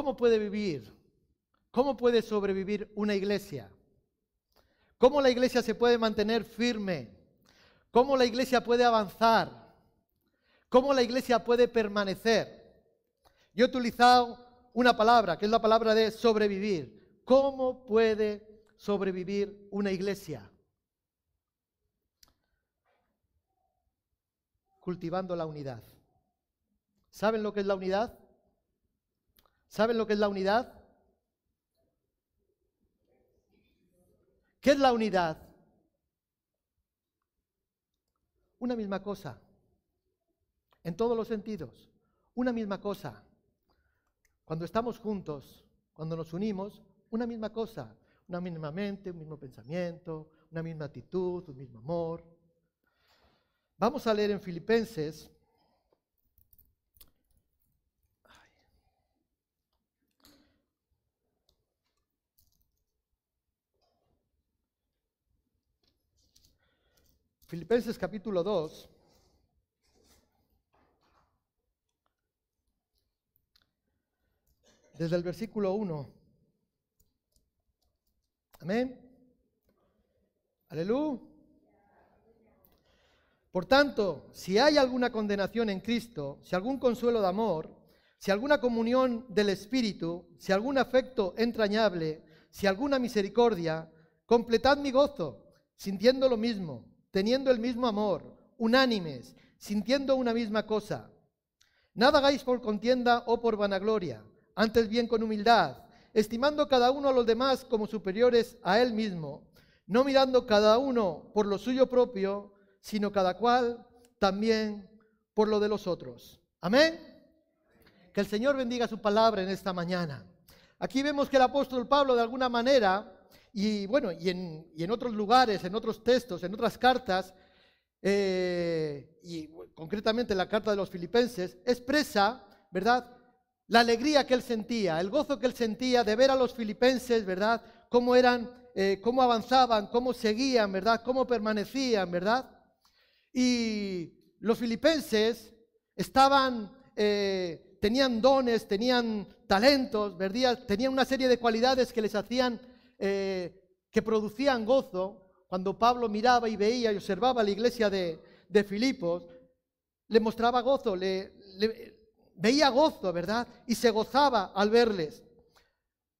¿cómo puede vivir? ¿Cómo puede sobrevivir una iglesia? ¿Cómo la iglesia se puede mantener firme? ¿Cómo la iglesia puede avanzar? ¿Cómo la iglesia puede permanecer? Yo he utilizado una palabra, que es la palabra de sobrevivir. ¿Cómo puede sobrevivir una iglesia? Cultivando la unidad. ¿Saben lo que es la unidad? ¿Saben lo que es la unidad? ¿Qué es la unidad? Una misma cosa, en todos los sentidos, una misma cosa. Cuando estamos juntos, cuando nos unimos, una misma cosa, una misma mente, un mismo pensamiento, una misma actitud, un mismo amor. Vamos a leer en Filipenses Filipenses capítulo 2. Desde el versículo 1. Amén. Aleluya. Por tanto, si hay alguna condenación en Cristo, si algún consuelo de amor, si alguna comunión del Espíritu, si algún afecto entrañable, si alguna misericordia, completad mi gozo, sintiendo lo mismo teniendo el mismo amor, unánimes, sintiendo una misma cosa. Nada hagáis por contienda o por vanagloria, antes bien con humildad, estimando cada uno a los demás como superiores a él mismo, no mirando cada uno por lo suyo propio, sino cada cual también por lo de los otros. Amén. Que el Señor bendiga su palabra en esta mañana. Aquí vemos que el apóstol Pablo de alguna manera y bueno, y en, otros lugares, en otros textos, en otras cartas, eh, y concretamente en la carta de los filipenses, expresa, ¿verdad? La alegría que él sentía, el gozo que él sentía de ver a los filipenses, ¿verdad? Cómo eran, eh, cómo avanzaban, cómo seguían, ¿verdad? Cómo permanecían, ¿verdad? Y los filipenses estaban, eh, tenían dones, tenían talentos, ¿verdad? Tenían una serie de cualidades que les hacían eh, que producían gozo, cuando Pablo miraba y veía y observaba la iglesia de, Filipos, le mostraba gozo, le, veía gozo, ¿verdad? Y se gozaba al verles.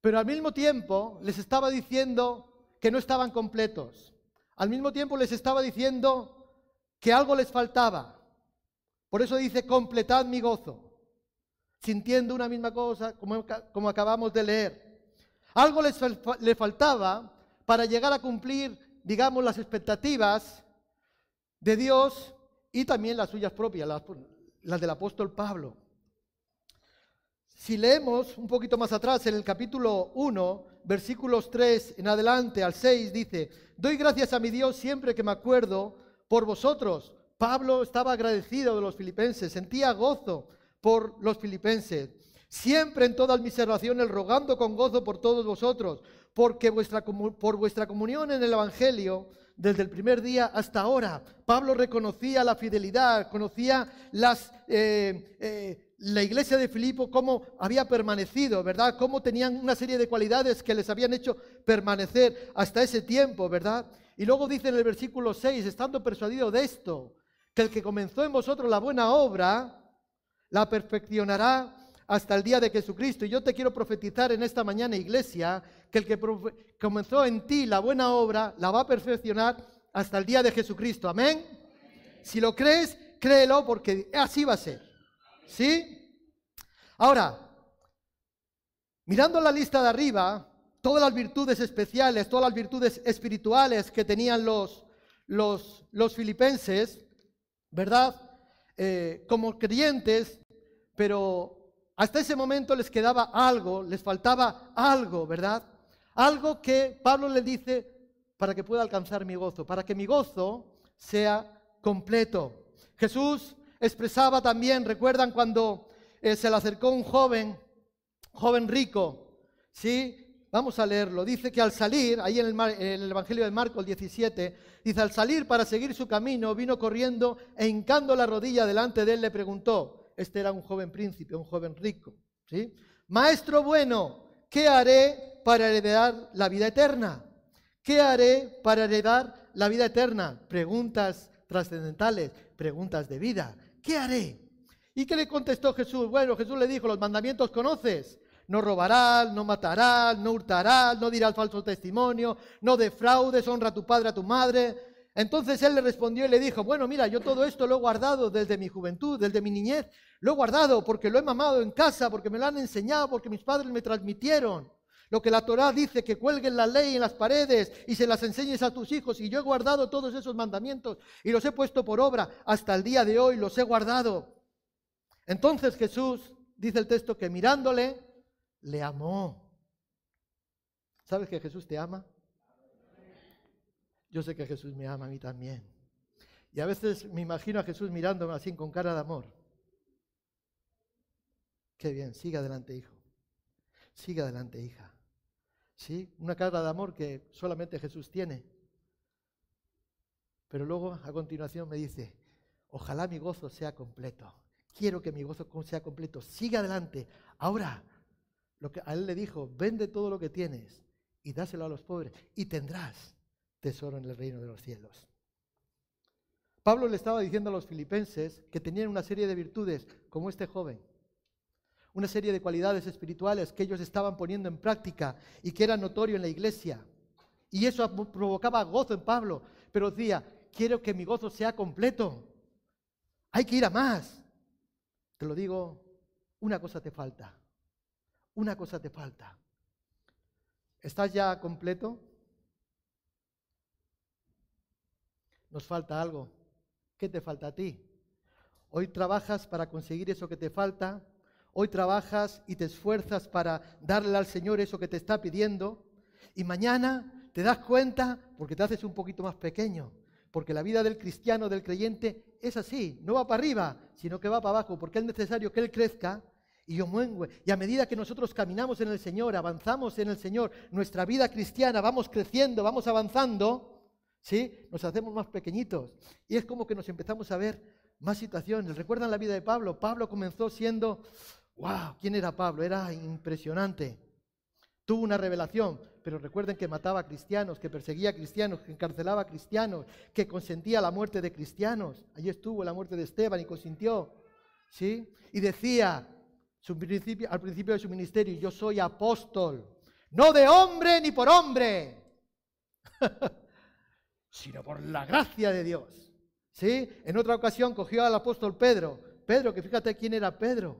Pero al mismo tiempo les estaba diciendo que no estaban completos. Al mismo tiempo les estaba diciendo que algo les faltaba. Por eso dice, completad mi gozo, sintiendo una misma cosa como, como acabamos de leer. Algo les le faltaba para llegar a cumplir, digamos, las expectativas de Dios y también las suyas propias, las, del apóstol Pablo. Si leemos un poquito más atrás, en el capítulo 1, versículos 3 en adelante al 6, dice, doy gracias a mi Dios siempre que me acuerdo por vosotros. Pablo estaba agradecido de los filipenses, sentía gozo por los filipenses siempre en todas mis oraciones rogando con gozo por todos vosotros, porque vuestra, por vuestra comunión en el Evangelio, desde el primer día hasta ahora, Pablo reconocía la fidelidad, conocía las, eh, eh, la iglesia de Filipo, cómo había permanecido, ¿verdad? Cómo tenían una serie de cualidades que les habían hecho permanecer hasta ese tiempo, ¿verdad? Y luego dice en el versículo 6, estando persuadido de esto, que el que comenzó en vosotros la buena obra, la perfeccionará hasta el día de Jesucristo. Y yo te quiero profetizar en esta mañana, iglesia, que el que comenzó en ti la buena obra la va a perfeccionar hasta el día de Jesucristo. Amén. Si lo crees, créelo porque así va a ser. ¿Sí? Ahora, mirando la lista de arriba, todas las virtudes especiales, todas las virtudes espirituales que tenían los, los, los filipenses, ¿verdad? Eh, como creyentes, pero hasta ese momento les quedaba algo, les faltaba algo, ¿verdad? Algo que Pablo le dice para que pueda alcanzar mi gozo, para que mi gozo sea completo. Jesús expresaba también, recuerdan cuando eh, se le acercó un joven, joven rico, ¿sí? Vamos a leerlo. Dice que al salir, ahí en el, en el, Evangelio de Marcos 17, dice, al salir para seguir su camino, vino corriendo e hincando la rodilla delante de él le preguntó, este era un joven príncipe, un joven rico. ¿sí? Maestro bueno, ¿qué haré para heredar la vida eterna? ¿Qué haré para heredar la vida eterna? Preguntas trascendentales, preguntas de vida. ¿Qué haré? ¿Y qué le contestó Jesús? Bueno, Jesús le dijo, los mandamientos conoces. No robarás, no matarás, no hurtarás, no dirás falso testimonio, no defraudes, honra a tu padre, a tu madre. Entonces él le respondió y le dijo, bueno, mira, yo todo esto lo he guardado desde mi juventud, desde mi niñez. Lo he guardado porque lo he mamado en casa, porque me lo han enseñado, porque mis padres me transmitieron. Lo que la Torá dice, que cuelguen la ley en las paredes y se las enseñes a tus hijos. Y yo he guardado todos esos mandamientos y los he puesto por obra hasta el día de hoy, los he guardado. Entonces Jesús, dice el texto, que mirándole, le amó. ¿Sabes que Jesús te ama? Yo sé que Jesús me ama a mí también. Y a veces me imagino a Jesús mirándome así con cara de amor. Qué bien, siga adelante, hijo. Siga adelante, hija. ¿sí? Una cara de amor que solamente Jesús tiene. Pero luego a continuación me dice, ojalá mi gozo sea completo. Quiero que mi gozo sea completo. Sigue adelante. Ahora, lo que a él le dijo, vende todo lo que tienes y dáselo a los pobres y tendrás tesoro en el reino de los cielos. Pablo le estaba diciendo a los filipenses que tenían una serie de virtudes como este joven una serie de cualidades espirituales que ellos estaban poniendo en práctica y que era notorio en la iglesia. Y eso provocaba gozo en Pablo, pero decía, quiero que mi gozo sea completo. Hay que ir a más. Te lo digo, una cosa te falta. Una cosa te falta. ¿Estás ya completo? Nos falta algo. ¿Qué te falta a ti? Hoy trabajas para conseguir eso que te falta Hoy trabajas y te esfuerzas para darle al Señor eso que te está pidiendo. Y mañana te das cuenta porque te haces un poquito más pequeño. Porque la vida del cristiano, del creyente, es así. No va para arriba, sino que va para abajo. Porque es necesario que Él crezca y yo muengue. Y a medida que nosotros caminamos en el Señor, avanzamos en el Señor, nuestra vida cristiana, vamos creciendo, vamos avanzando, ¿sí? Nos hacemos más pequeñitos. Y es como que nos empezamos a ver más situaciones. ¿Recuerdan la vida de Pablo? Pablo comenzó siendo ¡Wow! ¿Quién era Pablo? Era impresionante. Tuvo una revelación, pero recuerden que mataba a cristianos, que perseguía a cristianos, que encarcelaba a cristianos, que consentía la muerte de cristianos. Allí estuvo la muerte de Esteban y consintió. ¿Sí? Y decía al principio de su ministerio, yo soy apóstol, no de hombre ni por hombre, sino por la gracia de Dios. ¿Sí? En otra ocasión cogió al apóstol Pedro. Pedro, que fíjate quién era Pedro.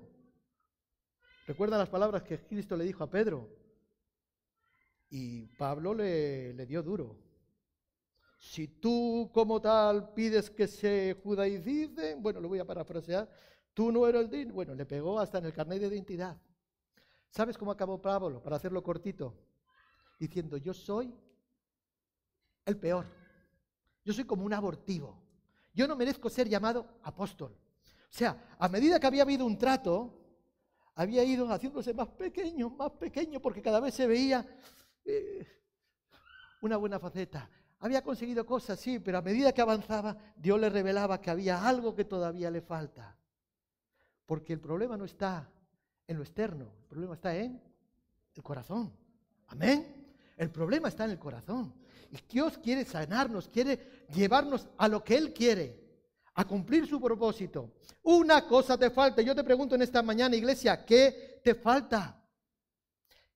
¿Recuerdan las palabras que Cristo le dijo a Pedro? Y Pablo le, le dio duro. Si tú como tal pides que se judaice, bueno, lo voy a parafrasear, tú no eres digno. Bueno, le pegó hasta en el carnet de identidad. ¿Sabes cómo acabó Pablo? Para hacerlo cortito. Diciendo, yo soy el peor. Yo soy como un abortivo. Yo no merezco ser llamado apóstol. O sea, a medida que había habido un trato, había ido haciéndose más pequeño, más pequeño, porque cada vez se veía eh, una buena faceta. Había conseguido cosas, sí, pero a medida que avanzaba, Dios le revelaba que había algo que todavía le falta. Porque el problema no está en lo externo, el problema está en el corazón. Amén. El problema está en el corazón. Y Dios quiere sanarnos, quiere llevarnos a lo que Él quiere a cumplir su propósito. Una cosa te falta. Yo te pregunto en esta mañana, iglesia, ¿qué te falta?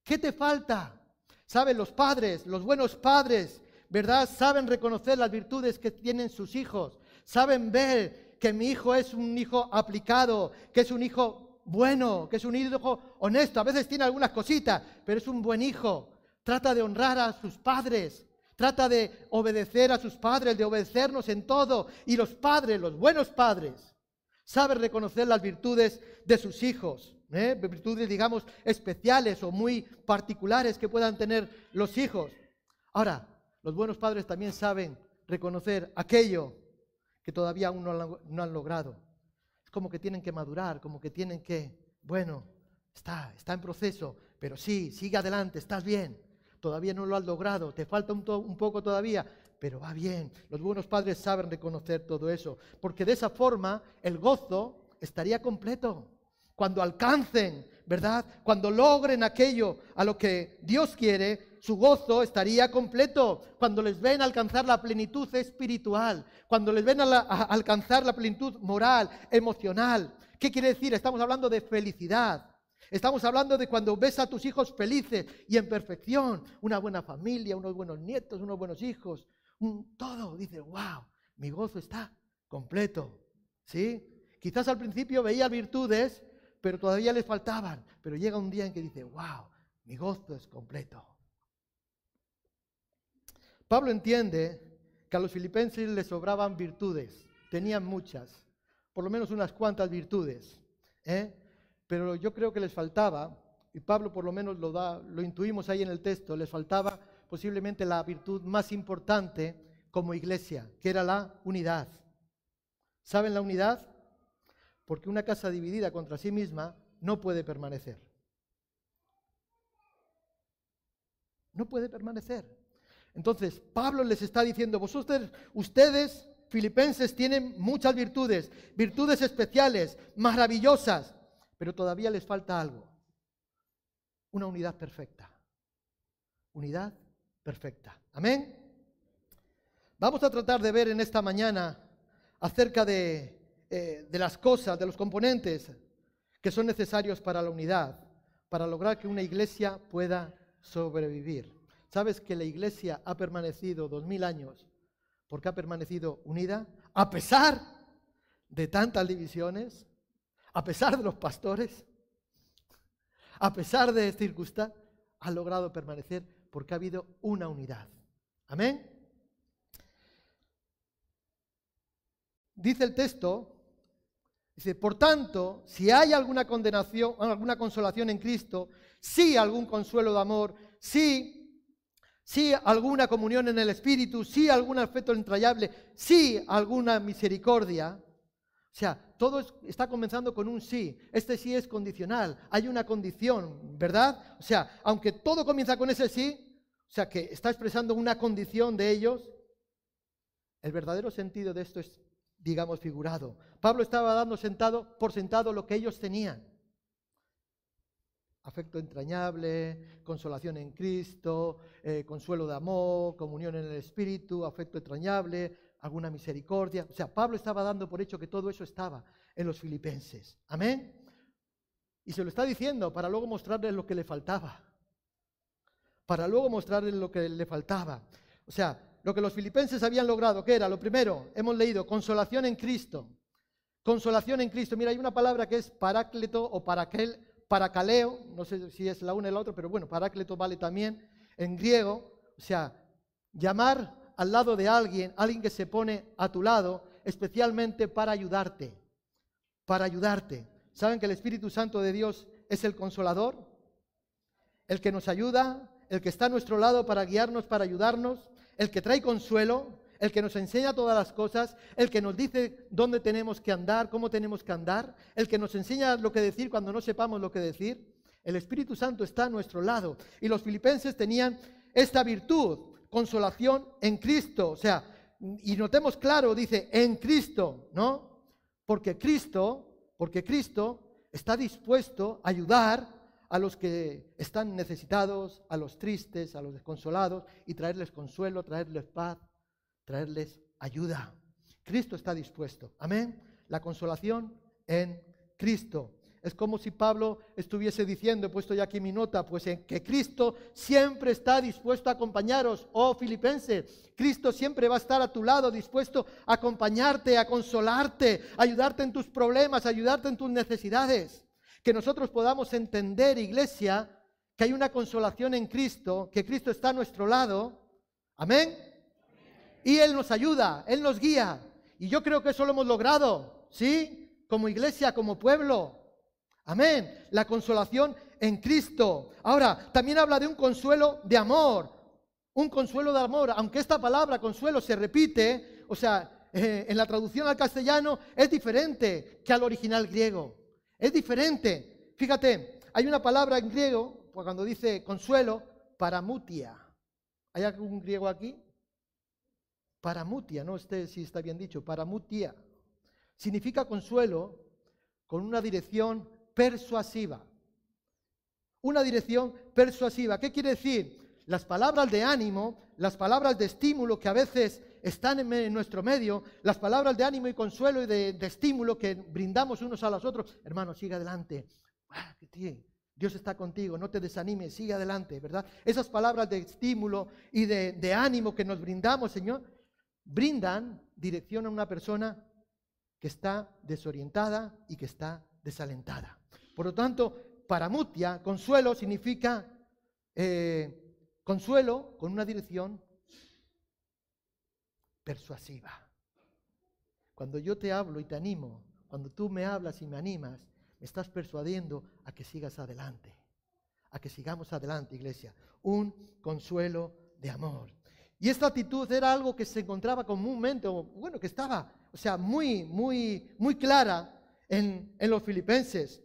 ¿Qué te falta? Saben los padres, los buenos padres, ¿verdad? Saben reconocer las virtudes que tienen sus hijos. Saben ver que mi hijo es un hijo aplicado, que es un hijo bueno, que es un hijo honesto. A veces tiene algunas cositas, pero es un buen hijo. Trata de honrar a sus padres. Trata de obedecer a sus padres, de obedecernos en todo. Y los padres, los buenos padres, saben reconocer las virtudes de sus hijos. ¿eh? Virtudes, digamos, especiales o muy particulares que puedan tener los hijos. Ahora, los buenos padres también saben reconocer aquello que todavía aún no, no han logrado. Es como que tienen que madurar, como que tienen que, bueno, está, está en proceso, pero sí, sigue adelante, estás bien todavía no lo has logrado, te falta un, poco todavía, pero va bien. Los buenos padres saben reconocer todo eso, porque de esa forma el gozo estaría completo. Cuando alcancen ¿verdad? Cuando logren aquello a lo que Dios quiere, su gozo estaría completo. Cuando les ven alcanzar la plenitud espiritual, cuando les ven alcanzar la plenitud moral, emocional. ¿Qué quiere decir? Estamos hablando de felicidad. Estamos hablando de cuando ves a tus hijos felices y en perfección, una buena familia, unos buenos nietos, unos buenos hijos, todo. Dice, wow, mi gozo está completo. ¿Sí? Quizás al principio veía virtudes, pero todavía les faltaban. Pero llega un día en que dice, wow, mi gozo es completo. Pablo entiende que a los filipenses les sobraban virtudes, tenían muchas, por lo menos unas cuantas virtudes. ¿eh? Pero yo creo que les faltaba, y Pablo por lo menos lo, da, lo intuimos ahí en el texto, les faltaba posiblemente la virtud más importante como iglesia, que era la unidad. ¿Saben la unidad? Porque una casa dividida contra sí misma no puede permanecer. No puede permanecer. Entonces, Pablo les está diciendo, vosotros, ustedes, filipenses, tienen muchas virtudes, virtudes especiales, maravillosas, pero todavía les falta algo. Una unidad perfecta. Unidad perfecta. Amén. Vamos a tratar de ver en esta mañana acerca de, eh, de las cosas, de los componentes que son necesarios para la unidad, para lograr que una iglesia pueda sobrevivir. ¿Sabes que la iglesia ha permanecido dos mil años porque ha permanecido unida a pesar de tantas divisiones, a pesar de los pastores, a pesar de circunstancias, ha logrado permanecer porque ha habido una unidad. Amén. Dice el texto, dice, por tanto, si hay alguna condenación, alguna consolación en Cristo, si algún consuelo de amor, si, alguna comunión en el Espíritu, si algún afecto entrañable, si alguna misericordia, o sea, todo está comenzando con un sí. Este sí es condicional. Hay una condición, ¿verdad? O sea, aunque todo comienza con ese sí, o sea, que está expresando una condición de ellos, el verdadero sentido de esto es, digamos, figurado. Pablo estaba dando sentado por sentado lo que ellos tenían. Afecto entrañable, consolación en Cristo, eh, consuelo de amor, comunión en el Espíritu, afecto entrañable, alguna misericordia. O sea, Pablo estaba dando por hecho que todo eso estaba en los filipenses. Amén. Y se lo está diciendo para luego mostrarles lo que le faltaba. Para luego mostrarles lo que le faltaba. O sea, lo que los filipenses habían logrado, ¿qué era? Lo primero, hemos leído, consolación en Cristo. Consolación en Cristo. Mira, hay una palabra que es parácleto o paraquel, paracaleo, no sé si es la una y la otra, pero bueno, parácleto vale también en griego. O sea, llamar al lado de alguien, alguien que se pone a tu lado, especialmente para ayudarte, para ayudarte. ¿Saben que el Espíritu Santo de Dios es el consolador? El que nos ayuda, el que está a nuestro lado para guiarnos, para ayudarnos, el que trae consuelo, el que nos enseña todas las cosas, el que nos dice dónde tenemos que andar, cómo tenemos que andar, el que nos enseña lo que decir cuando no sepamos lo que decir. El Espíritu Santo está a nuestro lado. Y los filipenses tenían esta virtud consolación en Cristo. O sea, y notemos claro, dice, en Cristo, ¿no? Porque Cristo, porque Cristo está dispuesto a ayudar a los que están necesitados, a los tristes, a los desconsolados, y traerles consuelo, traerles paz, traerles ayuda. Cristo está dispuesto. Amén. La consolación en Cristo. Es como si Pablo estuviese diciendo, he puesto ya aquí mi nota, pues en que Cristo siempre está dispuesto a acompañaros, oh filipenses. Cristo siempre va a estar a tu lado, dispuesto a acompañarte, a consolarte, a ayudarte en tus problemas, a ayudarte en tus necesidades. Que nosotros podamos entender, iglesia, que hay una consolación en Cristo, que Cristo está a nuestro lado. Amén. Y Él nos ayuda, Él nos guía. Y yo creo que eso lo hemos logrado, ¿sí? Como iglesia, como pueblo. Amén. La consolación en Cristo. Ahora, también habla de un consuelo de amor. Un consuelo de amor. Aunque esta palabra consuelo se repite, o sea, eh, en la traducción al castellano es diferente que al original griego. Es diferente. Fíjate, hay una palabra en griego, pues cuando dice consuelo, paramutia. ¿Hay algún griego aquí? Paramutia, no sé si está bien dicho, paramutia. Significa consuelo con una dirección persuasiva. una dirección persuasiva. ¿Qué quiere decir? Las palabras de ánimo, las palabras de estímulo que a veces están en, nuestro medio, las palabras de ánimo y consuelo y de, estímulo que brindamos unos a los otros. Hermano, sigue adelante. Ah, Dios está contigo, no te desanimes, sigue adelante, ¿verdad? Esas palabras de estímulo y de, de ánimo que nos brindamos, Señor, brindan dirección a una persona que está desorientada y que está desalentada. Por lo tanto, para Mutia, consuelo significa eh, consuelo con una dirección persuasiva. Cuando yo te hablo y te animo, cuando tú me hablas y me animas, me estás persuadiendo a que sigas adelante, a que sigamos adelante, iglesia. Un consuelo de amor. Y esta actitud era algo que se encontraba comúnmente, bueno, que estaba, o sea, muy, muy, muy clara en, en los filipenses.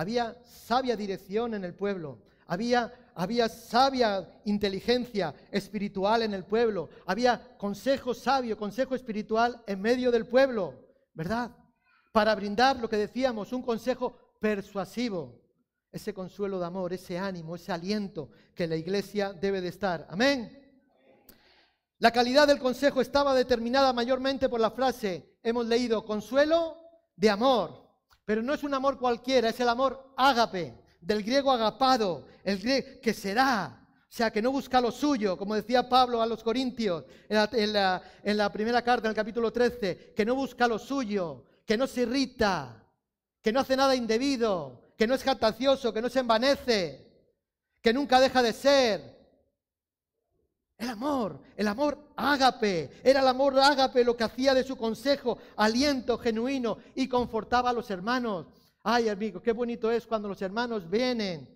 Había sabia dirección en el pueblo, había, había sabia inteligencia espiritual en el pueblo, había consejo sabio, consejo espiritual en medio del pueblo, ¿verdad? Para brindar lo que decíamos, un consejo persuasivo ese consuelo de amor, ese ánimo, ese aliento que la iglesia debe de estar. Amén. La calidad del consejo estaba determinada mayormente por la frase, hemos leído, consuelo de amor. Pero no es un amor cualquiera, es el amor ágape, del griego agapado, el griego que será. O sea, que no busca lo suyo, como decía Pablo a los Corintios en la, primera carta, en el capítulo 13, que no busca lo suyo, que no se irrita, que no hace nada indebido, que no es jactacioso, que no se envanece, que nunca deja de ser. El amor, el amor ágape, era el amor ágape lo que hacía de su consejo aliento genuino y confortaba a los hermanos. Ay, amigo, qué bonito es cuando los hermanos vienen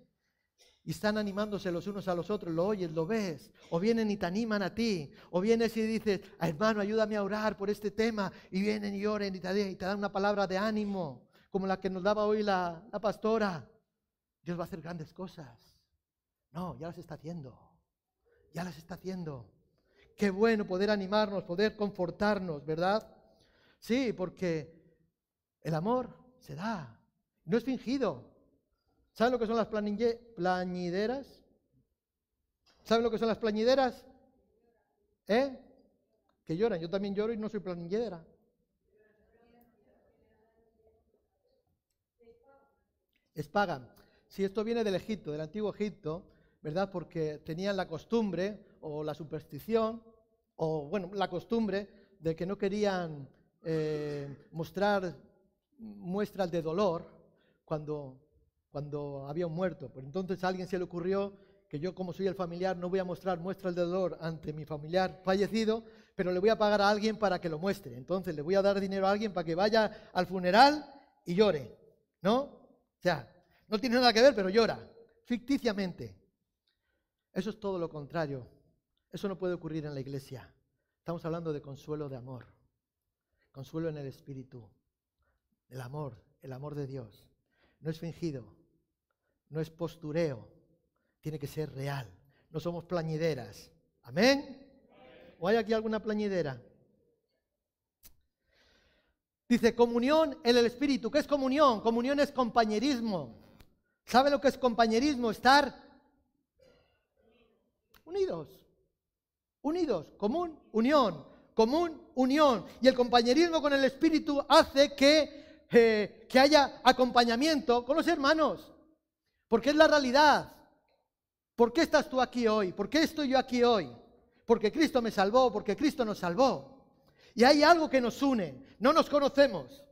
y están animándose los unos a los otros, lo oyes, lo ves, o vienen y te animan a ti, o vienes y dices, hermano, ayúdame a orar por este tema, y vienen y oren y te, y te dan una palabra de ánimo como la que nos daba hoy la, pastora. Dios va a hacer grandes cosas. No, ya las está haciendo. Ya las está haciendo. Qué bueno poder animarnos, poder confortarnos, ¿verdad? Sí, porque el amor se da. No es fingido. ¿Saben lo que son las plañideras? ¿Saben lo que son las plañideras? ¿Eh? Que lloran. Yo también lloro y no soy plañidera. es pagan. Si esto viene del Egipto, del antiguo Egipto, ¿verdad? Porque tenían la costumbre o la superstición, o bueno, la costumbre de que no querían eh, mostrar muestras de dolor cuando, cuando había un muerto. Pues entonces a alguien se le ocurrió que yo como soy el familiar no voy a mostrar muestras de dolor ante mi familiar fallecido, pero le voy a pagar a alguien para que lo muestre. Entonces le voy a dar dinero a alguien para que vaya al funeral y llore, ¿no? sea, no tiene nada que ver, pero llora, ficticiamente. Eso es todo lo contrario. Eso no puede ocurrir en la iglesia. Estamos hablando de consuelo de amor. Consuelo en el espíritu. El amor, el amor de Dios. No es fingido. No es postureo. Tiene que ser real. No somos plañideras. Amén. ¿O hay aquí alguna plañidera? Dice, comunión en el Espíritu. ¿Qué es comunión? Comunión es compañerismo. ¿Sabe lo que es compañerismo? Estar unidos. Unidos. Común, unión. Común, unión. Y el compañerismo con el Espíritu hace que, eh, que haya acompañamiento con los hermanos. Porque es la realidad. ¿Por qué estás tú aquí hoy? ¿Por qué estoy yo aquí hoy? Porque Cristo me salvó, porque Cristo nos salvó. Y hay algo que nos une. No nos conocemos.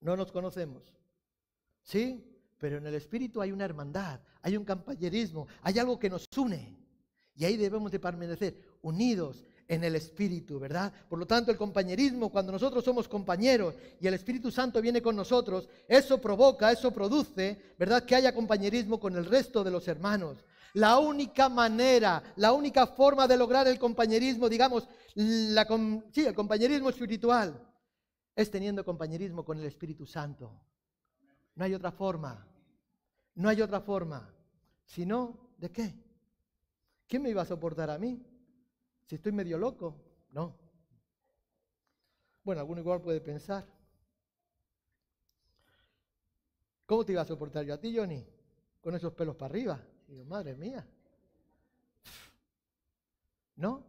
No nos conocemos. ¿Sí? Pero en el Espíritu hay una hermandad, hay un compañerismo, hay algo que nos une. Y ahí debemos de permanecer unidos en el Espíritu, ¿verdad? Por lo tanto, el compañerismo, cuando nosotros somos compañeros y el Espíritu Santo viene con nosotros, eso provoca, eso produce, ¿verdad? Que haya compañerismo con el resto de los hermanos. La única manera, la única forma de lograr el compañerismo, digamos, la, sí, el compañerismo espiritual, es teniendo compañerismo con el Espíritu Santo. No hay otra forma. No hay otra forma. Si no, ¿de qué? ¿Quién me iba a soportar a mí? Si estoy medio loco. No. Bueno, alguno igual puede pensar. ¿Cómo te iba a soportar yo a ti, Johnny? Con esos pelos para arriba. Y digo, madre mía. ¿No?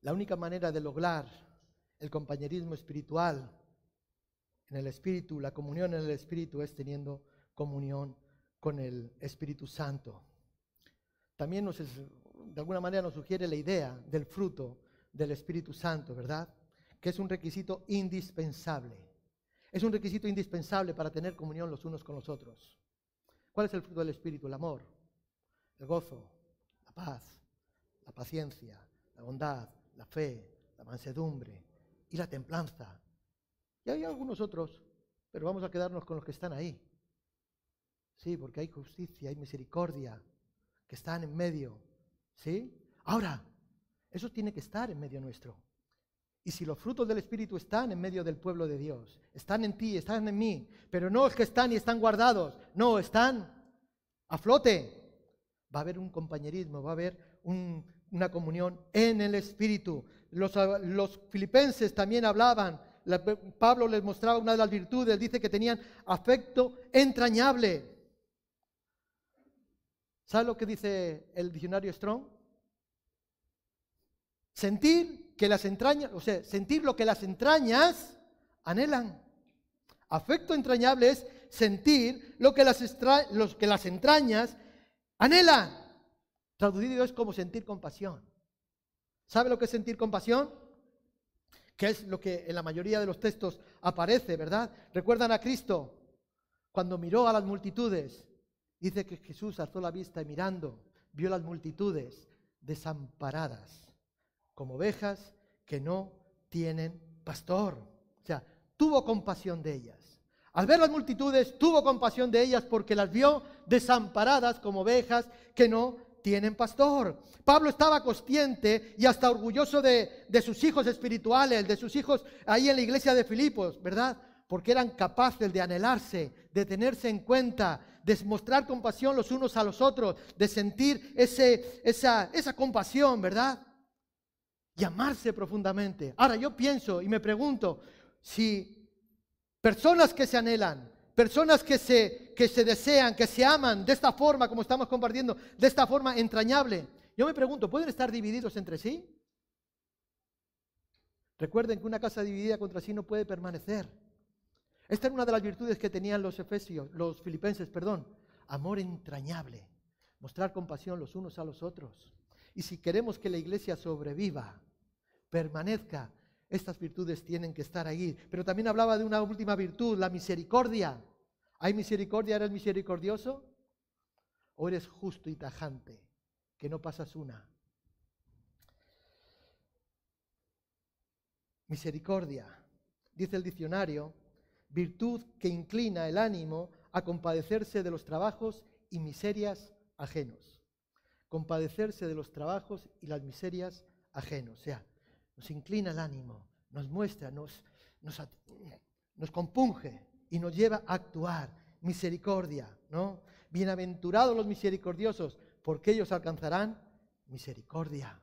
La única manera de lograr el compañerismo espiritual en el Espíritu, la comunión en el Espíritu es teniendo comunión con el Espíritu Santo. También nos, de alguna manera nos sugiere la idea del fruto del Espíritu Santo, ¿verdad? Que es un requisito indispensable. Es un requisito indispensable para tener comunión los unos con los otros. ¿Cuál es el fruto del Espíritu? El amor, el gozo, la paz, la paciencia, la bondad, la fe, la mansedumbre y la templanza. Y hay algunos otros, pero vamos a quedarnos con los que están ahí. Sí, porque hay justicia, hay misericordia, que están en medio. ¿Sí? Ahora, eso tiene que estar en medio nuestro. Y si los frutos del Espíritu están en medio del pueblo de Dios, están en ti, están en mí, pero no es que están y están guardados, no, están a flote, va a haber un compañerismo, va a haber una comunión en el Espíritu. Los, los filipenses también hablaban, Pablo les mostraba una de las virtudes, dice que tenían afecto entrañable. ¿Sabe lo que dice el diccionario Strong? Sentir que las entrañas, o sea, sentir lo que las entrañas anhelan. Afecto entrañable es sentir lo que las, que las entrañas anhelan. Traducido es como sentir compasión. ¿Sabe lo que es sentir compasión? Que es lo que en la mayoría de los textos aparece, ¿verdad? Recuerdan a Cristo cuando miró a las multitudes. Dice que Jesús alzó la vista y mirando, vio las multitudes desamparadas como ovejas que no tienen pastor. O sea, tuvo compasión de ellas. Al ver las multitudes, tuvo compasión de ellas porque las vio desamparadas como ovejas que no tienen pastor. Pablo estaba consciente y hasta orgulloso de, de, sus hijos espirituales, de sus hijos ahí en la iglesia de Filipos, ¿verdad? Porque eran capaces de anhelarse, de tenerse en cuenta, de mostrar compasión los unos a los otros, de sentir ese, esa, esa compasión, ¿verdad? llamarse profundamente. Ahora yo pienso y me pregunto si personas que se anhelan, personas que se, que se desean, que se aman de esta forma, como estamos compartiendo, de esta forma entrañable, yo me pregunto, ¿pueden estar divididos entre sí? Recuerden que una casa dividida contra sí no puede permanecer. Esta era una de las virtudes que tenían los efesios, los filipenses, perdón, amor entrañable, mostrar compasión los unos a los otros. Y si queremos que la iglesia sobreviva, permanezca, estas virtudes tienen que estar ahí. Pero también hablaba de una última virtud, la misericordia. ¿Hay misericordia? ¿Eres misericordioso? ¿O eres justo y tajante, que no pasas una? Misericordia, dice el diccionario, virtud que inclina el ánimo a compadecerse de los trabajos y miserias ajenos compadecerse de los trabajos y las miserias ajenos. O sea, nos inclina el ánimo, nos muestra, nos, nos, nos compunge y nos lleva a actuar. Misericordia, ¿no? Bienaventurados los misericordiosos, porque ellos alcanzarán misericordia.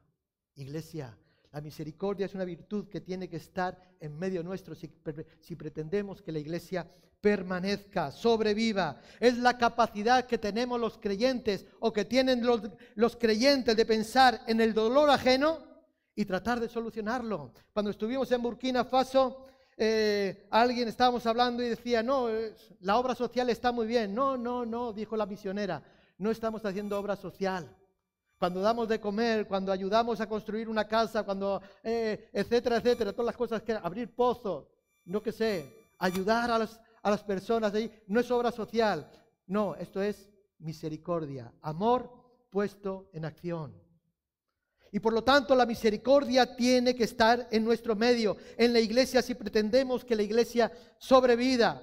Iglesia, la misericordia es una virtud que tiene que estar en medio nuestro si, si, pretendemos que la iglesia permanezca, sobreviva. Es la capacidad que tenemos los creyentes o que tienen los, los creyentes de pensar en el dolor ajeno y tratar de solucionarlo. Cuando estuvimos en Burkina Faso, eh, alguien estábamos hablando y decía, no, la obra social está muy bien. No, no, no, dijo la misionera, no estamos haciendo obra social cuando damos de comer, cuando ayudamos a construir una casa, cuando, eh, etcétera, etcétera, todas las cosas que abrir pozos, no que sé, ayudar a las, a las personas ahí, no es obra social, no, esto es misericordia, amor puesto en acción. Y por lo tanto la misericordia tiene que estar en nuestro medio, en la iglesia, si pretendemos que la iglesia sobreviva.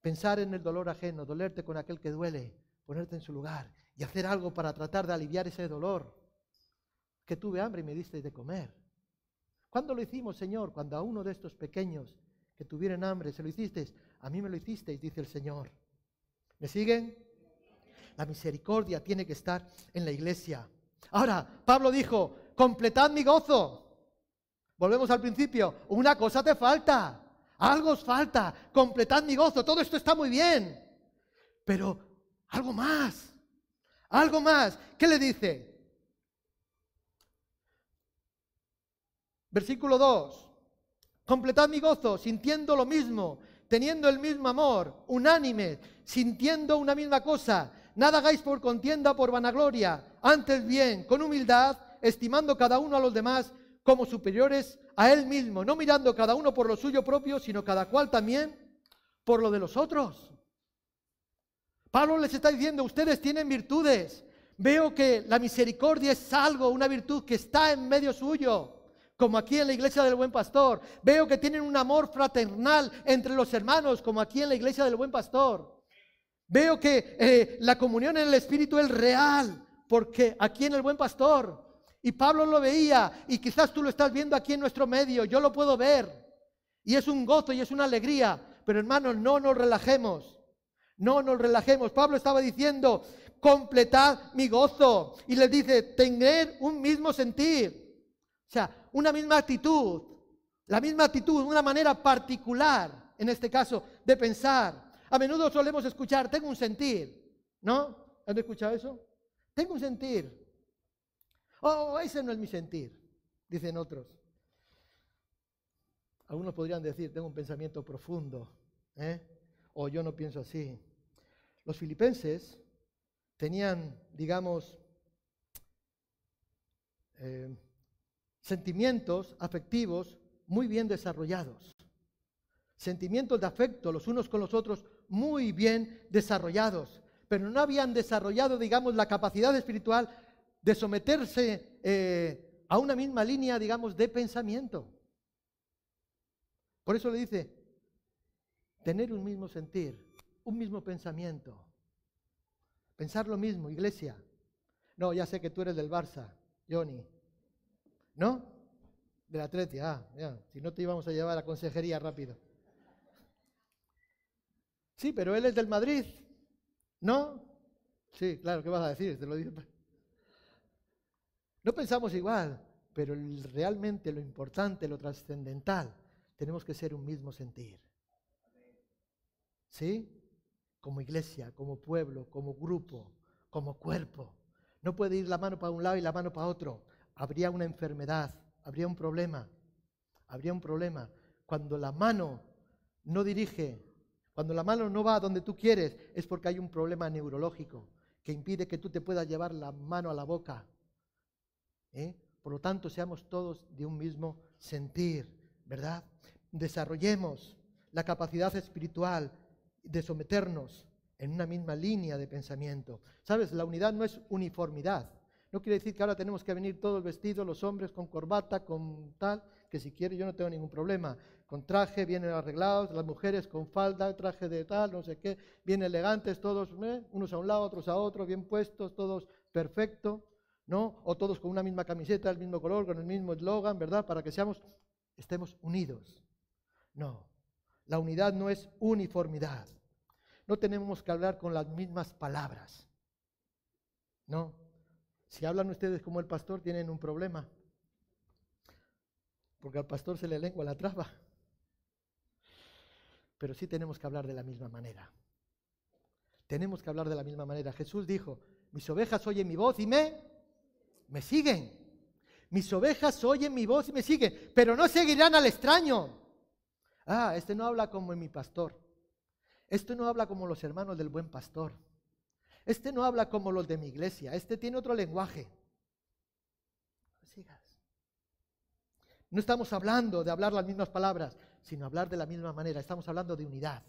Pensar en el dolor ajeno, dolerte con aquel que duele, ponerte en su lugar y hacer algo para tratar de aliviar ese dolor. Que tuve hambre y me diste de comer. ¿Cuándo lo hicimos, Señor? Cuando a uno de estos pequeños que tuvieran hambre se lo hicisteis. A mí me lo hicisteis, dice el Señor. ¿Me siguen? La misericordia tiene que estar en la iglesia. Ahora, Pablo dijo, completad mi gozo. Volvemos al principio. Una cosa te falta. algo os falta, completad mi gozo, todo esto está muy bien, pero algo más, algo más. ¿Qué le dice? Versículo 2. Completad mi gozo sintiendo lo mismo, teniendo el mismo amor, unánime, sintiendo una misma cosa. Nada hagáis por contienda por vanagloria, antes bien, con humildad, estimando cada uno a los demás como superiores a él mismo, no mirando cada uno por lo suyo propio, sino cada cual también por lo de los otros. Pablo les está diciendo, ustedes tienen virtudes. Veo que la misericordia es algo, una virtud que está en medio suyo como aquí en la iglesia del buen pastor. Veo que tienen un amor fraternal entre los hermanos, como aquí en la iglesia del buen pastor. Veo que eh, la comunión en el Espíritu es real, porque aquí en el buen pastor. Y Pablo lo veía, y quizás tú lo estás viendo aquí en nuestro medio, yo lo puedo ver. Y es un gozo y es una alegría. Pero hermanos, no nos relajemos. No nos relajemos. Pablo estaba diciendo, completad mi gozo. Y les dice, tener un mismo sentir. O sea, una misma actitud, la misma actitud, una manera particular, en este caso, de pensar. A menudo solemos escuchar, tengo un sentir, ¿no? ¿Han escuchado eso? Tengo un sentir. Oh, ese no es mi sentir, dicen otros. Algunos podrían decir, tengo un pensamiento profundo, ¿eh? o yo no pienso así. Los filipenses tenían, digamos, eh, sentimientos afectivos muy bien desarrollados. Sentimientos de afecto los unos con los otros muy bien desarrollados. Pero no habían desarrollado, digamos, la capacidad espiritual de someterse eh, a una misma línea, digamos, de pensamiento. Por eso le dice, tener un mismo sentir, un mismo pensamiento. Pensar lo mismo, iglesia. No, ya sé que tú eres del Barça, Johnny. ¿No? Del Atleti, ah, ya. Si no te íbamos a llevar a la consejería rápido. Sí, pero él es del Madrid. ¿No? Sí, claro, ¿qué vas a decir? Te lo digo. No pensamos igual, pero realmente lo importante, lo trascendental, tenemos que ser un mismo sentir. ¿Sí? Como iglesia, como pueblo, como grupo, como cuerpo. No puede ir la mano para un lado y la mano para otro habría una enfermedad, habría un problema, habría un problema. Cuando la mano no dirige, cuando la mano no va a donde tú quieres, es porque hay un problema neurológico que impide que tú te puedas llevar la mano a la boca. ¿eh? Por lo tanto, seamos todos de un mismo sentir, ¿verdad? Desarrollemos la capacidad espiritual de someternos en una misma línea de pensamiento. ¿Sabes? La unidad no es uniformidad. No quiere decir que ahora tenemos que venir todos vestidos, los hombres con corbata, con tal, que si quiere yo no tengo ningún problema. Con traje, vienen arreglados, las mujeres con falda, traje de tal, no sé qué, bien elegantes, todos, ¿eh? unos a un lado, otros a otro, bien puestos, todos perfecto, ¿no? O todos con una misma camiseta, el mismo color, con el mismo eslogan, ¿verdad? Para que seamos, estemos unidos. No, la unidad no es uniformidad. No tenemos que hablar con las mismas palabras. No, si hablan ustedes como el pastor, tienen un problema. Porque al pastor se le lengua la traba. Pero sí tenemos que hablar de la misma manera. Tenemos que hablar de la misma manera. Jesús dijo, mis ovejas oyen mi voz y me, me siguen. Mis ovejas oyen mi voz y me siguen, pero no seguirán al extraño. Ah, este no habla como mi pastor. Este no habla como los hermanos del buen pastor. Este no habla como los de mi iglesia, este tiene otro lenguaje. No estamos hablando de hablar las mismas palabras, sino hablar de la misma manera. Estamos hablando de unidad,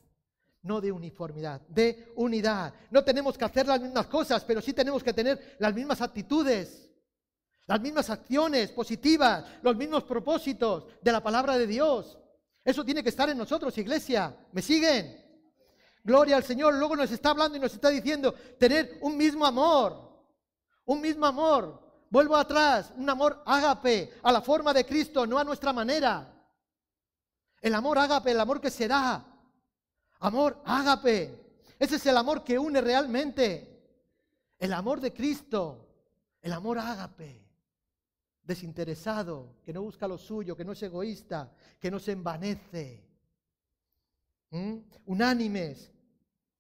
no de uniformidad, de unidad. No tenemos que hacer las mismas cosas, pero sí tenemos que tener las mismas actitudes, las mismas acciones positivas, los mismos propósitos de la palabra de Dios. Eso tiene que estar en nosotros, iglesia. ¿Me siguen? Gloria al Señor. Luego nos está hablando y nos está diciendo tener un mismo amor. Un mismo amor. Vuelvo atrás. Un amor ágape a la forma de Cristo, no a nuestra manera. El amor ágape, el amor que se da. Amor ágape. Ese es el amor que une realmente. El amor de Cristo. El amor ágape. Desinteresado, que no busca lo suyo, que no es egoísta, que no se envanece. ¿Mm? unánimes,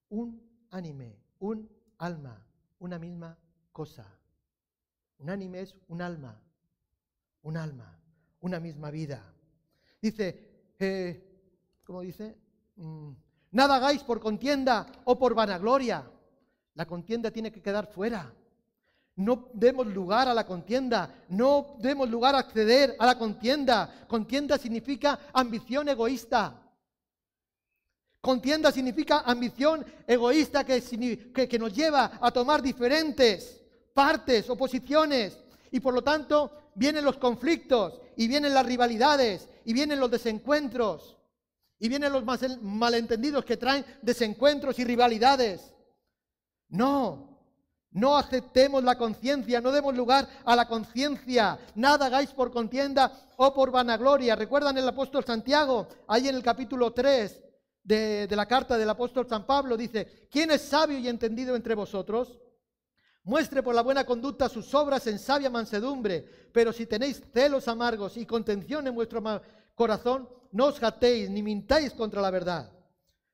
un ánime, un alma, una misma cosa. Unánime es un alma, un alma, una misma vida. Dice, ¿cómo dice? Mm, nada hagáis por contienda o por vanagloria. La contienda tiene que quedar fuera. No demos lugar a la contienda, no demos lugar a acceder a la contienda. Contienda significa ambición egoísta. Contienda significa ambición egoísta que, que, nos lleva a tomar diferentes partes o posiciones. Y por lo tanto vienen los conflictos y vienen las rivalidades y vienen los desencuentros y vienen los malentendidos que traen desencuentros y rivalidades. No, no aceptemos la conciencia, no demos lugar a la conciencia. Nada hagáis por contienda o por vanagloria. ¿Recuerdan el apóstol Santiago? Ahí en el capítulo 3 de, de la carta del apóstol San Pablo dice, ¿quién es sabio y entendido entre vosotros? Muestre por la buena conducta sus obras en sabia mansedumbre, pero si tenéis celos amargos y contención en vuestro corazón, no os jatéis ni mintáis contra la verdad.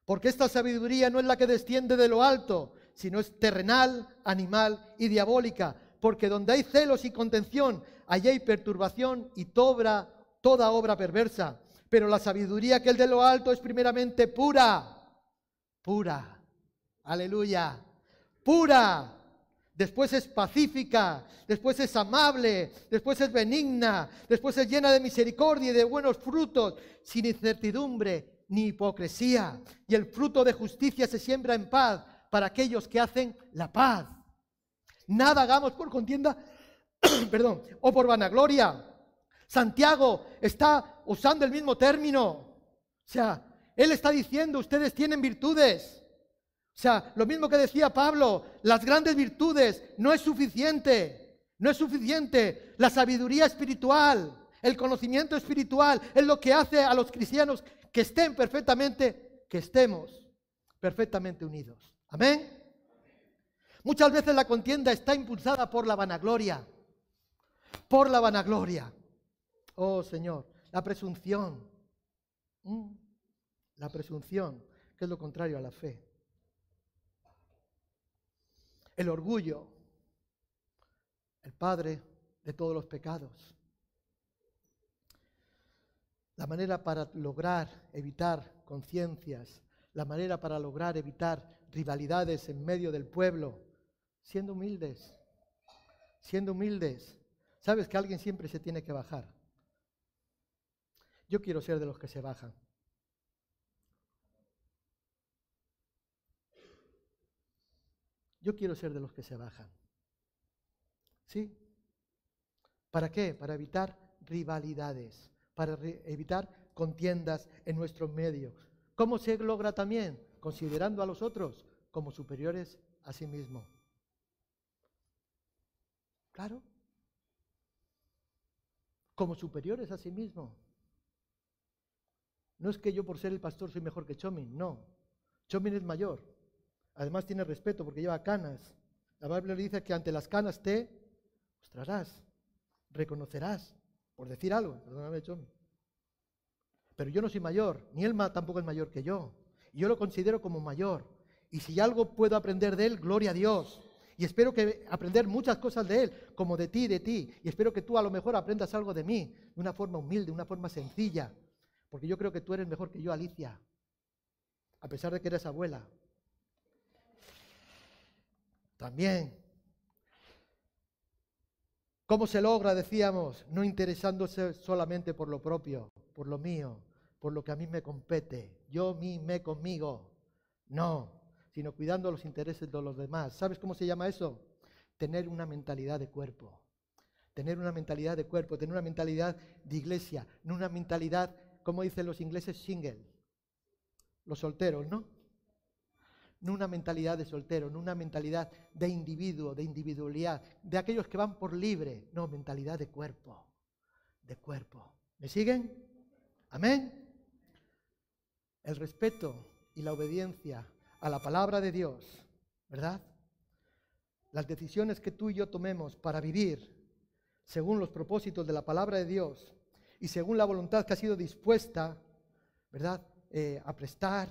Porque esta sabiduría no es la que desciende de lo alto, sino es terrenal, animal y diabólica, porque donde hay celos y contención, allí hay perturbación y toda, toda obra perversa. Pero la sabiduría que el de lo alto es primeramente pura, pura, aleluya, pura. Después es pacífica, después es amable, después es benigna, después es llena de misericordia y de buenos frutos, sin incertidumbre ni hipocresía. Y el fruto de justicia se siembra en paz para aquellos que hacen la paz. Nada hagamos por contienda, perdón, o por vanagloria. Santiago está usando el mismo término. O sea, él está diciendo, ustedes tienen virtudes. O sea, lo mismo que decía Pablo, las grandes virtudes no es suficiente. No es suficiente. La sabiduría espiritual, el conocimiento espiritual es lo que hace a los cristianos que estén perfectamente, que estemos perfectamente unidos. Amén. Muchas veces la contienda está impulsada por la vanagloria. Por la vanagloria. Oh Señor, la presunción. Mm. La presunción, que es lo contrario a la fe. El orgullo, el padre de todos los pecados. La manera para lograr evitar conciencias, la manera para lograr evitar rivalidades en medio del pueblo, siendo humildes, siendo humildes. Sabes que alguien siempre se tiene que bajar. Yo quiero ser de los que se bajan. Yo quiero ser de los que se bajan. ¿Sí? ¿Para qué? Para evitar rivalidades, para evitar contiendas en nuestro medio. ¿Cómo se logra también? considerando a los otros como superiores a sí mismo. Claro. Como superiores a sí mismo. No es que yo por ser el pastor soy mejor que Chomin, no. Chomin es mayor. Además tiene respeto porque lleva canas. La Biblia le dice que ante las canas te mostrarás, reconocerás, por decir algo. Perdóname, Chomin. Pero yo no soy mayor, ni él tampoco es mayor que yo. Yo lo considero como mayor. Y si algo puedo aprender de él, gloria a Dios. Y espero que aprender muchas cosas de él, como de ti, de ti. Y espero que tú a lo mejor aprendas algo de mí, de una forma humilde, de una forma sencilla. Porque yo creo que tú eres mejor que yo, Alicia. A pesar de que eres abuela. También. ¿Cómo se logra, decíamos, no interesándose solamente por lo propio, por lo mío, por lo que a mí me compete? yo, mí, me, conmigo. No, sino cuidando los intereses de los demás. ¿Sabes cómo se llama eso? Tener una mentalidad de cuerpo. Tener una mentalidad de cuerpo, tener una mentalidad de iglesia, no una mentalidad, como dicen los ingleses, single. Los solteros, ¿no? No una mentalidad de soltero, no una mentalidad de individuo, de individualidad, de aquellos que van por libre. No, mentalidad de cuerpo, de cuerpo. ¿Me siguen? Amén el respeto y la obediencia a la palabra de Dios, ¿verdad? Las decisiones que tú y yo tomemos para vivir según los propósitos de la palabra de Dios y según la voluntad que ha sido dispuesta, ¿verdad? Eh, a prestar,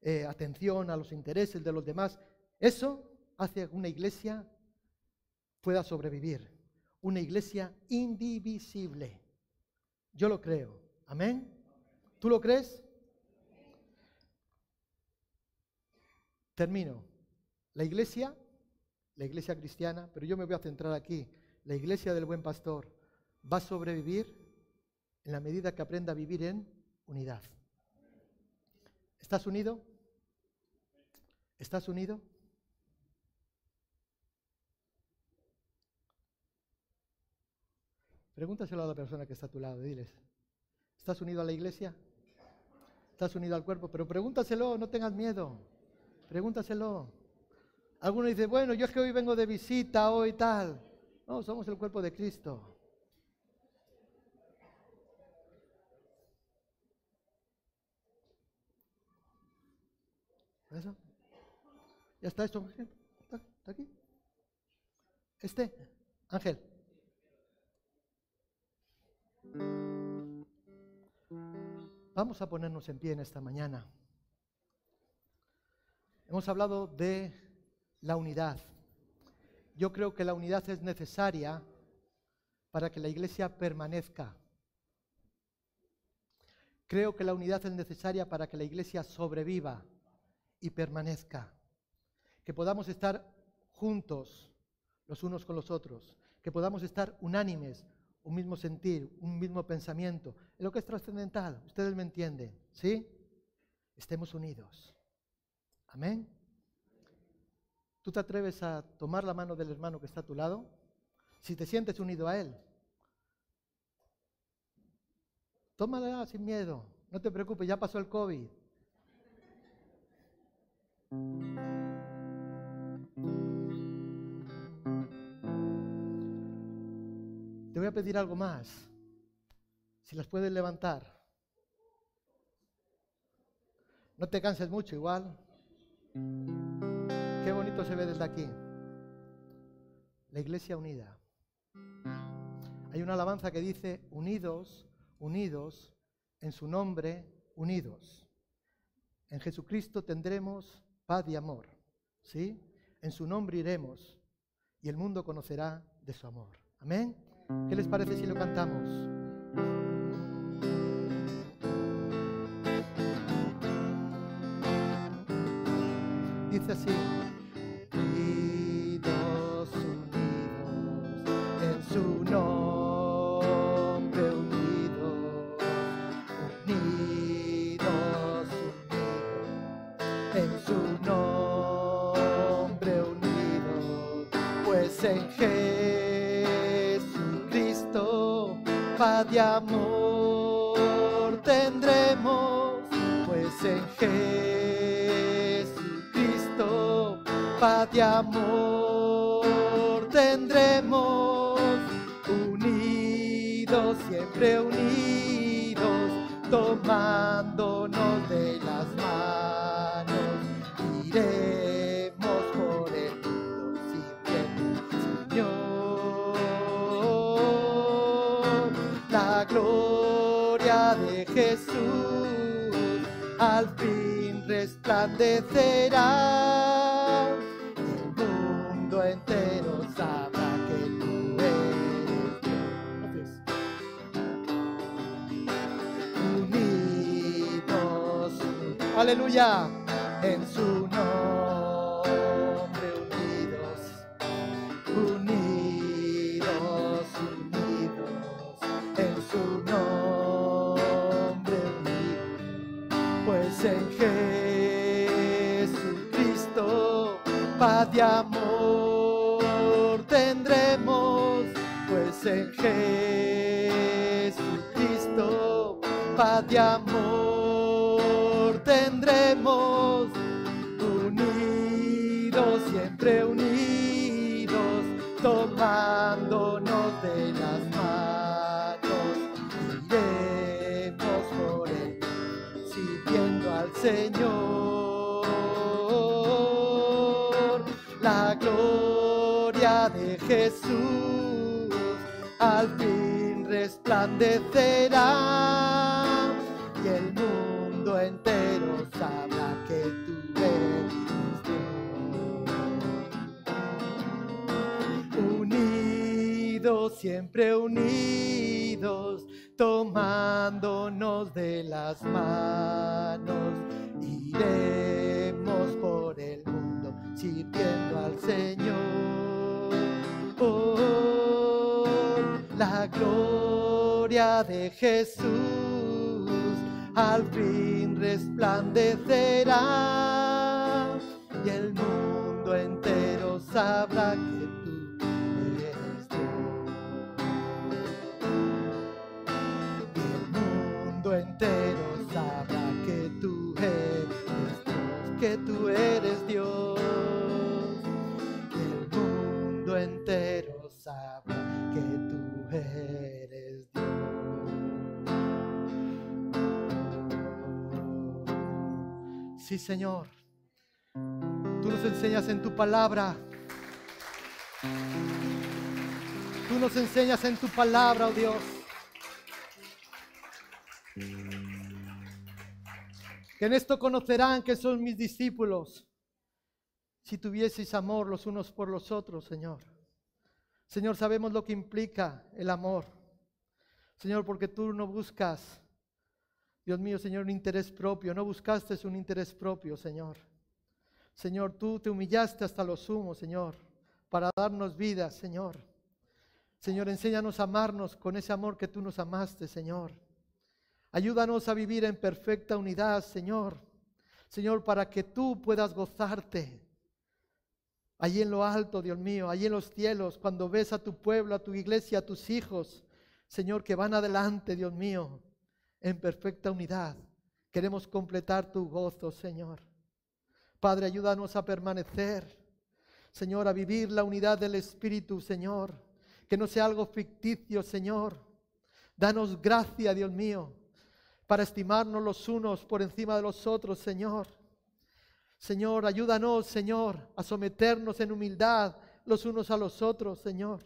eh, atención a los intereses de los demás. Eso hace que una iglesia pueda sobrevivir. Una iglesia indivisible. Yo lo creo. Amén. ¿Tú lo crees? Termino. La iglesia, la iglesia cristiana, pero yo me voy a centrar aquí, la iglesia del buen pastor va a sobrevivir en la medida que aprenda a vivir en unidad. ¿Estás unido? ¿Estás unido? Pregúntaselo a la persona que está a tu lado, diles, ¿estás unido a la iglesia? ¿Estás unido al cuerpo? Pero pregúntaselo, no tengas miedo. Pregúntaselo. Alguno dice, bueno, yo es que hoy vengo de visita, hoy tal. No, somos el cuerpo de Cristo. ¿Eso? ¿Ya está esto? ¿Está, está aquí? Este, Ángel. Vamos a ponernos en pie en esta mañana. Hemos hablado de la unidad. Yo creo que la unidad es necesaria para que la iglesia permanezca. Creo que la unidad es necesaria para que la iglesia sobreviva y permanezca. Que podamos estar juntos los unos con los otros. Que podamos estar unánimes, un mismo sentir, un mismo pensamiento. En lo que es trascendental, ustedes me entienden, ¿sí? Estemos unidos. Amén. ¿Tú te atreves a tomar la mano del hermano que está a tu lado? Si te sientes unido a él. Tómala sin miedo. No te preocupes, ya pasó el COVID. Voy a pedir algo más. Si las puedes levantar. No te canses mucho igual. Qué bonito se ve desde aquí. La iglesia unida. Hay una alabanza que dice, unidos, unidos, en su nombre, unidos. En Jesucristo tendremos paz y amor. ¿Sí? En su nombre iremos y el mundo conocerá de su amor. Amén. ¿Qué les parece si lo cantamos? dice así. Aleluya, en su nombre unidos, unidos, unidos, en su nombre unidos, pues en Jesucristo paz de amor en Jesucristo, paz de amor tendremos, unidos, siempre unidos, tomándonos de las manos, iremos por él, siguiendo al Señor, la gloria de Jesús al fin resplandecerá siempre unidos, tomándonos de las manos, iremos por el mundo sirviendo al Señor. Por la gloria de Jesús al fin resplandecerá y el mundo entero sabrá que Sí, Señor. Tú nos enseñas en tu palabra. Tú nos enseñas en tu palabra, oh Dios. Que en esto conocerán que son mis discípulos. Si tuvieseis amor los unos por los otros, Señor. Señor, sabemos lo que implica el amor. Señor, porque tú no buscas, Dios mío, Señor, un interés propio. No buscaste un interés propio, Señor. Señor, tú te humillaste hasta lo sumo, Señor, para darnos vida, Señor. Señor, enséñanos a amarnos con ese amor que tú nos amaste, Señor. Ayúdanos a vivir en perfecta unidad, Señor. Señor, para que tú puedas gozarte allí en lo alto, Dios mío, allí en los cielos, cuando ves a tu pueblo, a tu iglesia, a tus hijos, Señor, que van adelante, Dios mío, en perfecta unidad. Queremos completar tu gozo, Señor. Padre, ayúdanos a permanecer, Señor, a vivir la unidad del Espíritu, Señor. Que no sea algo ficticio, Señor. Danos gracia, Dios mío, para estimarnos los unos por encima de los otros, Señor. Señor, ayúdanos, Señor, a someternos en humildad los unos a los otros, Señor.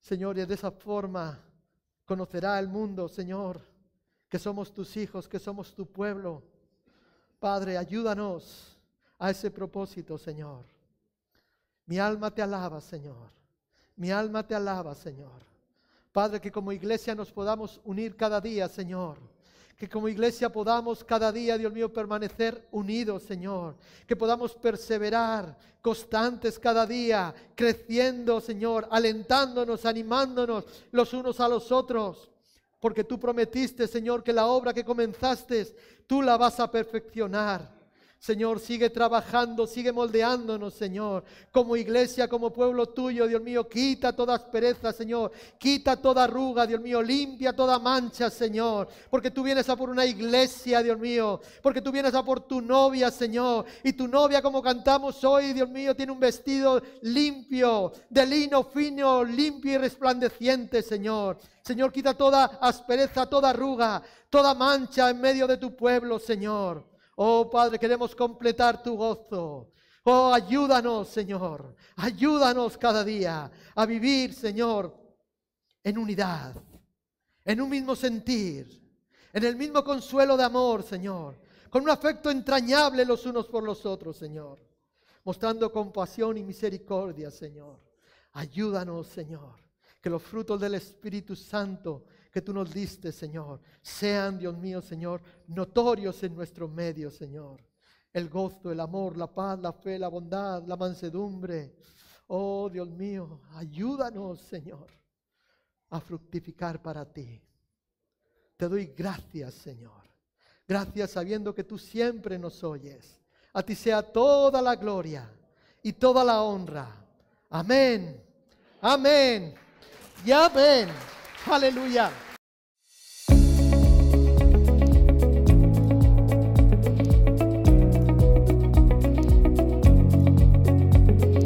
Señor, y de esa forma conocerá el mundo, Señor, que somos tus hijos, que somos tu pueblo. Padre, ayúdanos a ese propósito, Señor. Mi alma te alaba, Señor. Mi alma te alaba, Señor. Padre, que como iglesia nos podamos unir cada día, Señor. Que como iglesia podamos cada día, Dios mío, permanecer unidos, Señor. Que podamos perseverar constantes cada día, creciendo, Señor, alentándonos, animándonos los unos a los otros. Porque tú prometiste, Señor, que la obra que comenzaste, tú la vas a perfeccionar. Señor, sigue trabajando, sigue moldeándonos, Señor. Como iglesia, como pueblo tuyo, Dios mío, quita toda aspereza, Señor. Quita toda arruga, Dios mío. Limpia toda mancha, Señor. Porque tú vienes a por una iglesia, Dios mío. Porque tú vienes a por tu novia, Señor. Y tu novia, como cantamos hoy, Dios mío, tiene un vestido limpio, de lino fino, limpio y resplandeciente, Señor. Señor, quita toda aspereza, toda arruga, toda mancha en medio de tu pueblo, Señor. Oh Padre, queremos completar tu gozo. Oh, ayúdanos, Señor. Ayúdanos cada día a vivir, Señor, en unidad, en un mismo sentir, en el mismo consuelo de amor, Señor, con un afecto entrañable los unos por los otros, Señor, mostrando compasión y misericordia, Señor. Ayúdanos, Señor, que los frutos del Espíritu Santo que tú nos diste, Señor, sean, Dios mío, Señor, notorios en nuestro medio, Señor. El gozo, el amor, la paz, la fe, la bondad, la mansedumbre. Oh, Dios mío, ayúdanos, Señor, a fructificar para ti. Te doy gracias, Señor. Gracias sabiendo que tú siempre nos oyes. A ti sea toda la gloria y toda la honra. Amén. Amén. Y amén. Aleluya.